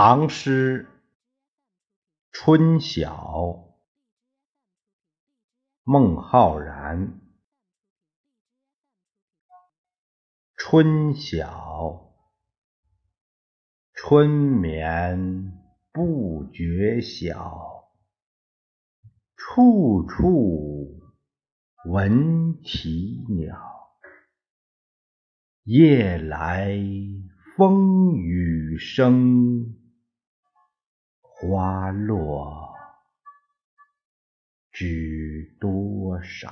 唐诗《春晓》孟浩然。春晓，春眠不觉晓，处处闻啼鸟。夜来风雨声。花落知多少？